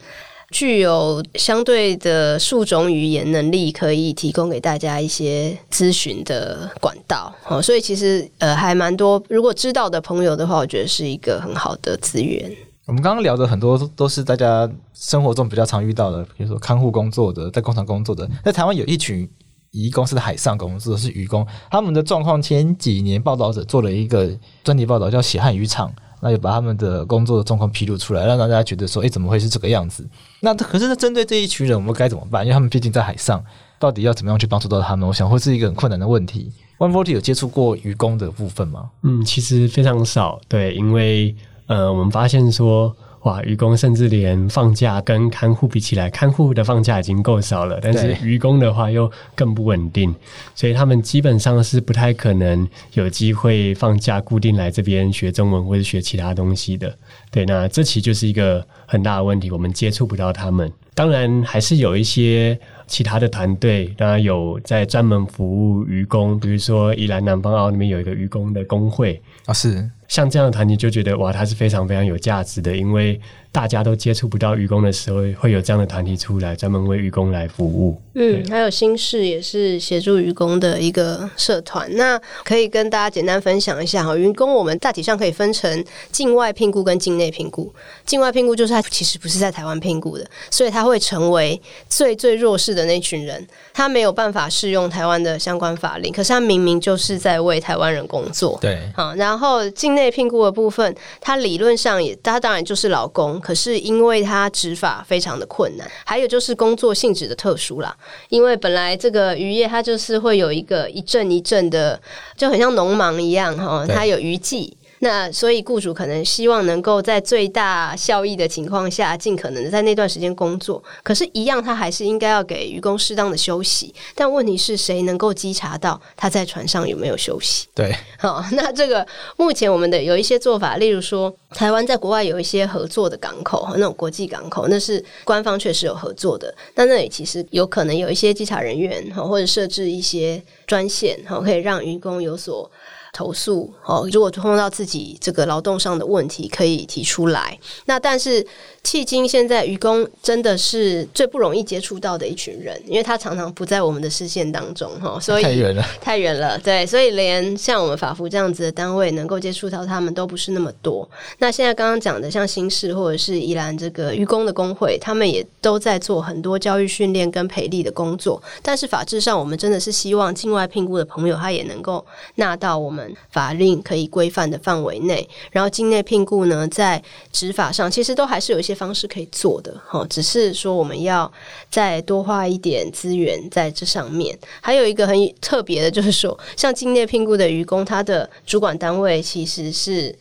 具有相对的数种语言能力，可以提供给大家一些咨询的管道。哦，所以其实呃还蛮多，如果知道的朋友的话，我觉得是一个很好的资源。我们刚刚聊的很多都是大家生活中比较常遇到的，比如说看护工作的，在工厂工作的。在台湾有一群移工是在海上工作，是渔工，他们的状况前几年报道者做了一个专题报道，叫《血汗渔场》。那就把他们的工作的状况披露出来，让大家觉得说，诶，怎么会是这个样子？那可是，针对这一群人，我们该怎么办？因为他们毕竟在海上，到底要怎么样去帮助到他们？我想会是一个很困难的问题。One Forty 有接触过渔工的部分吗？嗯，其实非常少。对，因为呃，我们发现说。哇，愚公甚至连放假跟看护比起来，看护的放假已经够少了，但是愚公的话又更不稳定，所以他们基本上是不太可能有机会放假固定来这边学中文或者学其他东西的。对，那这其实就是一个很大的问题，我们接触不到他们。当然，还是有一些其他的团队，当然有在专门服务渔工，比如说宜兰南方澳那边有一个渔工的工会啊，是。像这样的团体就觉得哇，它是非常非常有价值的，因为大家都接触不到愚公的时候，会有这样的团体出来，专门为愚公来服务。嗯，还有新事也是协助愚公的一个社团。那可以跟大家简单分享一下哈，愚公我们大体上可以分成境外聘雇跟境内聘雇。境外聘雇就是他其实不是在台湾聘雇的，所以他会成为最最弱势的那群人，他没有办法适用台湾的相关法令，可是他明明就是在为台湾人工作。对，好，然后境内聘雇的部分，他理论上也，他当然就是劳工，可是因为它执法非常的困难，还有就是工作性质的特殊啦。因为本来这个渔业它就是会有一个一阵一阵的，就很像农忙一样哈，它有渔季。那所以雇主可能希望能够在最大效益的情况下，尽可能的在那段时间工作。可是，一样他还是应该要给渔工适当的休息。但问题是谁能够稽查到他在船上有没有休息？对，好，那这个目前我们的有一些做法，例如说，台湾在国外有一些合作的港口，那种国际港口，那是官方确实有合作的。那那里其实有可能有一些稽查人员，或者设置一些专线，可以让渔工有所。投诉哦，如果碰到自己这个劳动上的问题，可以提出来。那但是。迄今现在愚公真的是最不容易接触到的一群人，因为他常常不在我们的视线当中哈，所以太远了，太远了。对，所以连像我们法服这样子的单位能够接触到他们都不是那么多。那现在刚刚讲的像新市或者是宜兰这个愚公的工会，他们也都在做很多教育训练跟培力的工作。但是法制上，我们真的是希望境外聘雇的朋友他也能够纳到我们法令可以规范的范围内。然后境内聘雇呢，在执法上其实都还是有一些。方式可以做的哈，只是说我们要再多花一点资源在这上面。还有一个很特别的，就是说，像境内聘雇的渔工，他的主管单位其实是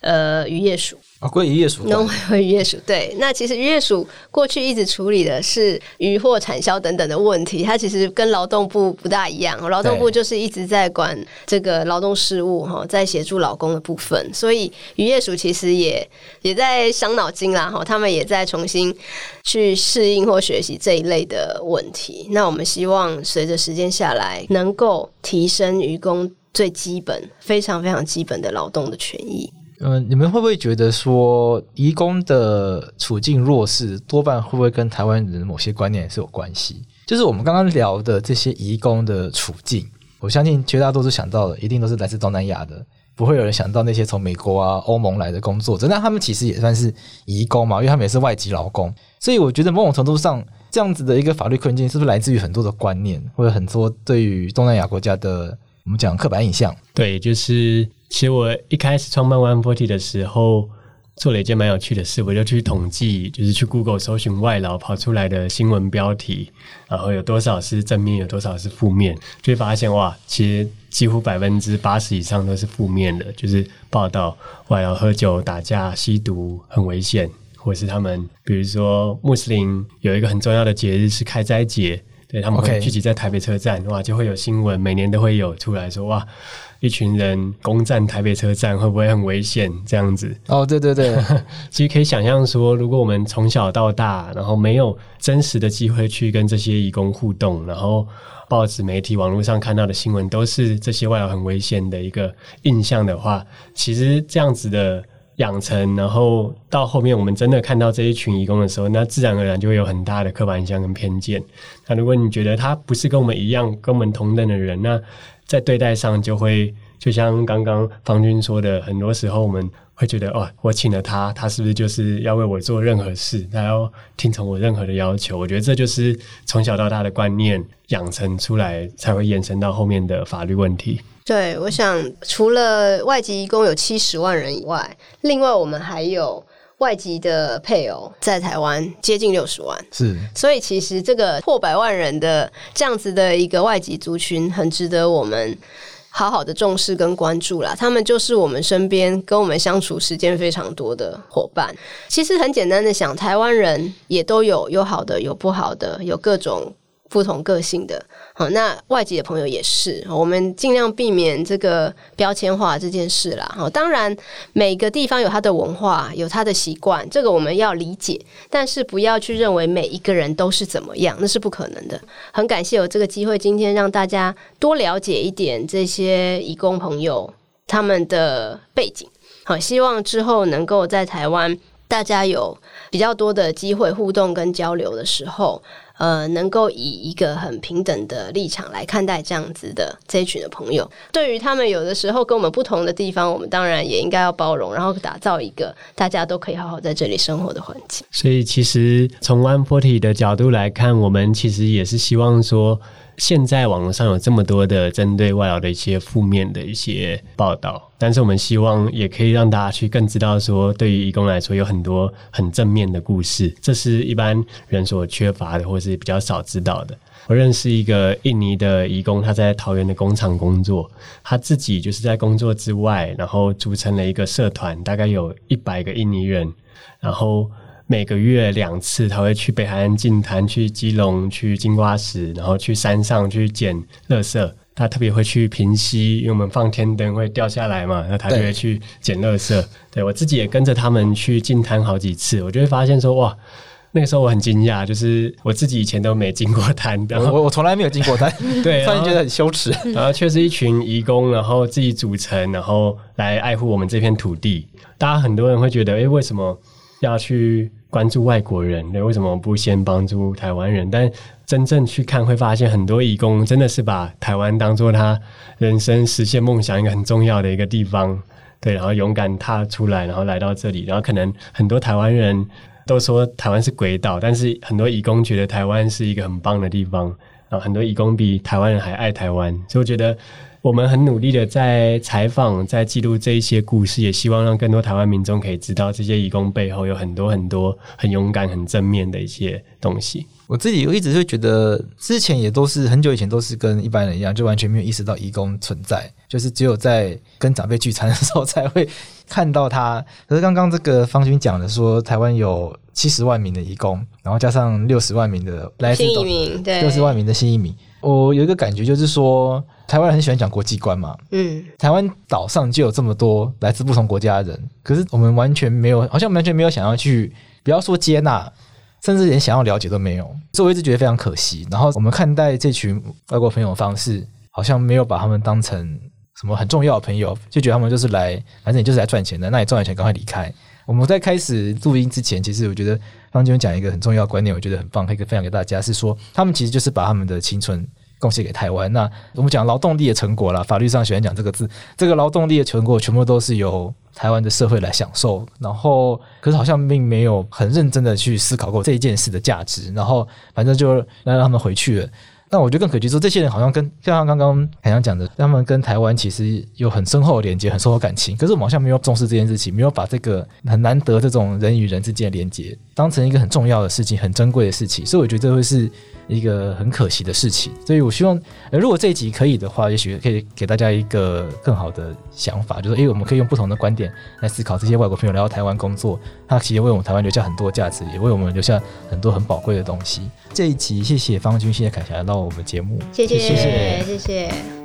呃渔业署。啊，归渔业署，农委会渔业署对。那其实渔业署 过去一直处理的是渔获产销等等的问题，它其实跟劳动部不大一样。劳动部就是一直在管这个劳动事务哈，在协助劳工的部分。所以渔业署其实也也在伤脑筋啦哈，他们也在重新去适应或学习这一类的问题。那我们希望随着时间下来，能够提升渔工最基本、非常非常基本的劳动的权益。嗯、你们会不会觉得说，移工的处境弱势，多半会不会跟台湾人某些观念是有关系？就是我们刚刚聊的这些移工的处境，我相信绝大多数想到的，一定都是来自东南亚的，不会有人想到那些从美国啊、欧盟来的工作者，那他们其实也算是移工嘛，因为他们也是外籍劳工。所以我觉得某种程度上，这样子的一个法律困境，是不是来自于很多的观念，或者很多对于东南亚国家的我们讲刻板印象。对，就是其实我一开始创办 One Forty 的时候。做了一件蛮有趣的事，我就去统计，就是去 Google 搜寻外劳跑出来的新闻标题，然后有多少是正面，有多少是负面，就会发现哇，其实几乎百分之八十以上都是负面的，就是报道外劳喝酒、打架、吸毒很危险，或是他们，比如说穆斯林有一个很重要的节日是开斋节，对，他们会聚集在台北车站.哇，就会有新闻，每年都会有出来说哇。一群人攻占台北车站会不会很危险？这样子哦，对对对，其实可以想象说，如果我们从小到大，然后没有真实的机会去跟这些义工互动，然后报纸、媒体、网络上看到的新闻都是这些外劳很危险的一个印象的话，其实这样子的养成，然后到后面我们真的看到这一群义工的时候，那自然而然就会有很大的刻板印象跟偏见。那如果你觉得他不是跟我们一样、跟我们同等的人，那在对待上就会，就像刚刚方军说的，很多时候我们会觉得，哦，我请了他，他是不是就是要为我做任何事，他要听从我任何的要求？我觉得这就是从小到大的观念养成出来，才会延伸到后面的法律问题。对，我想除了外籍移工有七十万人以外，另外我们还有。外籍的配偶在台湾接近六十万，是，所以其实这个破百万人的这样子的一个外籍族群，很值得我们好好的重视跟关注啦。他们就是我们身边跟我们相处时间非常多的伙伴。其实很简单的想，台湾人也都有有好的，有不好的，有各种。不同个性的，好，那外籍的朋友也是，我们尽量避免这个标签化这件事啦。好，当然每个地方有他的文化，有他的习惯，这个我们要理解，但是不要去认为每一个人都是怎么样，那是不可能的。很感谢有这个机会，今天让大家多了解一点这些义工朋友他们的背景。好，希望之后能够在台湾，大家有比较多的机会互动跟交流的时候。呃，能够以一个很平等的立场来看待这样子的这一群的朋友，对于他们有的时候跟我们不同的地方，我们当然也应该要包容，然后打造一个大家都可以好好在这里生活的环境。所以，其实从 One Forty 的角度来看，我们其实也是希望说。现在网络上有这么多的针对外劳的一些负面的一些报道，但是我们希望也可以让大家去更知道说，对于移工来说有很多很正面的故事，这是一般人所缺乏的，或是比较少知道的。我认识一个印尼的移工，他在桃园的工厂工作，他自己就是在工作之外，然后组成了一个社团，大概有一百个印尼人，然后。每个月两次，他会去北海岸净滩，去基隆，去金瓜石，然后去山上去捡垃圾。他特别会去平溪，因为我们放天灯会掉下来嘛，那他就会去捡垃圾。对，对我自己也跟着他们去净滩好几次，我就会发现说，哇，那个时候我很惊讶，就是我自己以前都没进过滩，然后我我从来没有进过滩，对，突然觉得很羞耻。然后却是一群移工，然后自己组成，然后来爱护我们这片土地。大家很多人会觉得，哎，为什么要去？关注外国人，对，为什么不先帮助台湾人？但真正去看，会发现很多义工真的是把台湾当做他人生实现梦想一个很重要的一个地方，对，然后勇敢踏出来，然后来到这里，然后可能很多台湾人都说台湾是鬼岛，但是很多义工觉得台湾是一个很棒的地方，然后很多义工比台湾人还爱台湾，所以我觉得。我们很努力的在采访，在记录这一些故事，也希望让更多台湾民众可以知道，这些义工背后有很多很多很勇敢、很正面的一些东西。我自己我一直会觉得，之前也都是很久以前都是跟一般人一样，就完全没有意识到义工存在，就是只有在跟长辈聚餐的时候才会看到他。可是刚刚这个方军讲的说，台湾有七十万名的义工，然后加上六十万名的来自新移民，对，六十万名的新移民。我有一个感觉，就是说，台湾人很喜欢讲国际观嘛。嗯，台湾岛上就有这么多来自不同国家的人，可是我们完全没有，好像完全没有想要去，不要说接纳，甚至连想要了解都没有。所以我一直觉得非常可惜。然后我们看待这群外国朋友的方式，好像没有把他们当成什么很重要的朋友，就觉得他们就是来，反正你就是来赚钱的，那你赚完钱赶快离开。我们在开始录音之前，其实我觉得方军讲一个很重要的观念，我觉得很棒，可以分享给大家，是说他们其实就是把他们的青春贡献给台湾。那我们讲劳动力的成果啦，法律上喜欢讲这个字，这个劳动力的成果全部都是由台湾的社会来享受。然后，可是好像并没有很认真的去思考过这一件事的价值。然后，反正就让他们回去了。那我觉得更可惜说，这些人好像跟像刚刚海洋讲的，他们跟台湾其实有很深厚的连接，很深厚感情。可是我们好像没有重视这件事情，没有把这个很难得这种人与人之间的连接当成一个很重要的事情，很珍贵的事情。所以我觉得这会是一个很可惜的事情。所以我希望，呃，如果这一集可以的话，也许可以给大家一个更好的想法，就是诶，我们可以用不同的观点来思考这些外国朋友来到台湾工作，他其实为我们台湾留下很多价值，也为我们留下很多很宝贵的东西。这一集谢谢方君，谢谢凯霞来到我们节目，谢谢谢谢谢谢。